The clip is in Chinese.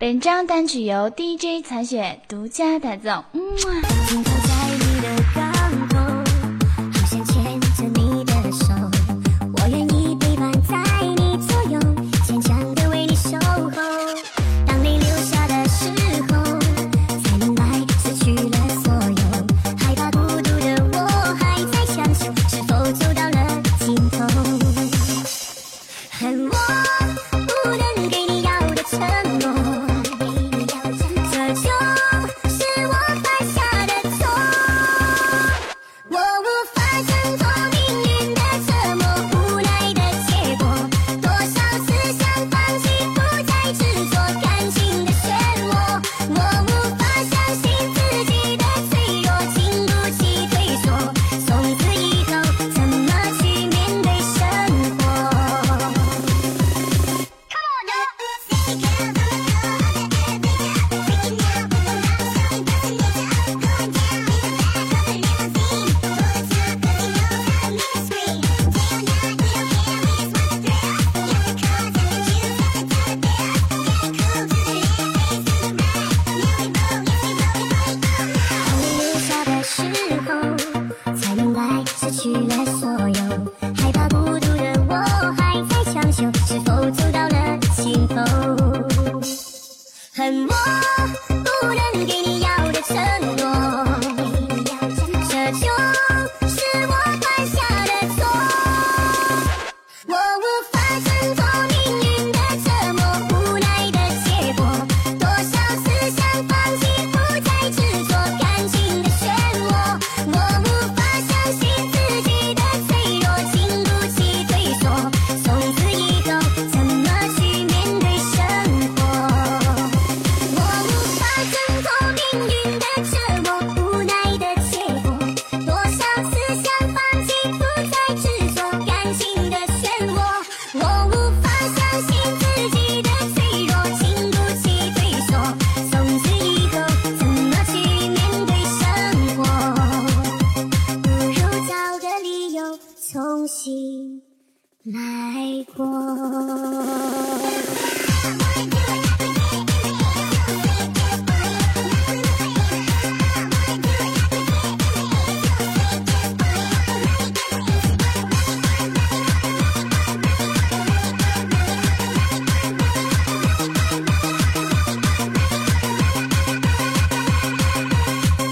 本张单曲由 DJ 残雪独家打造。嗯啊我不能给你要的承诺，奢求。重新来过。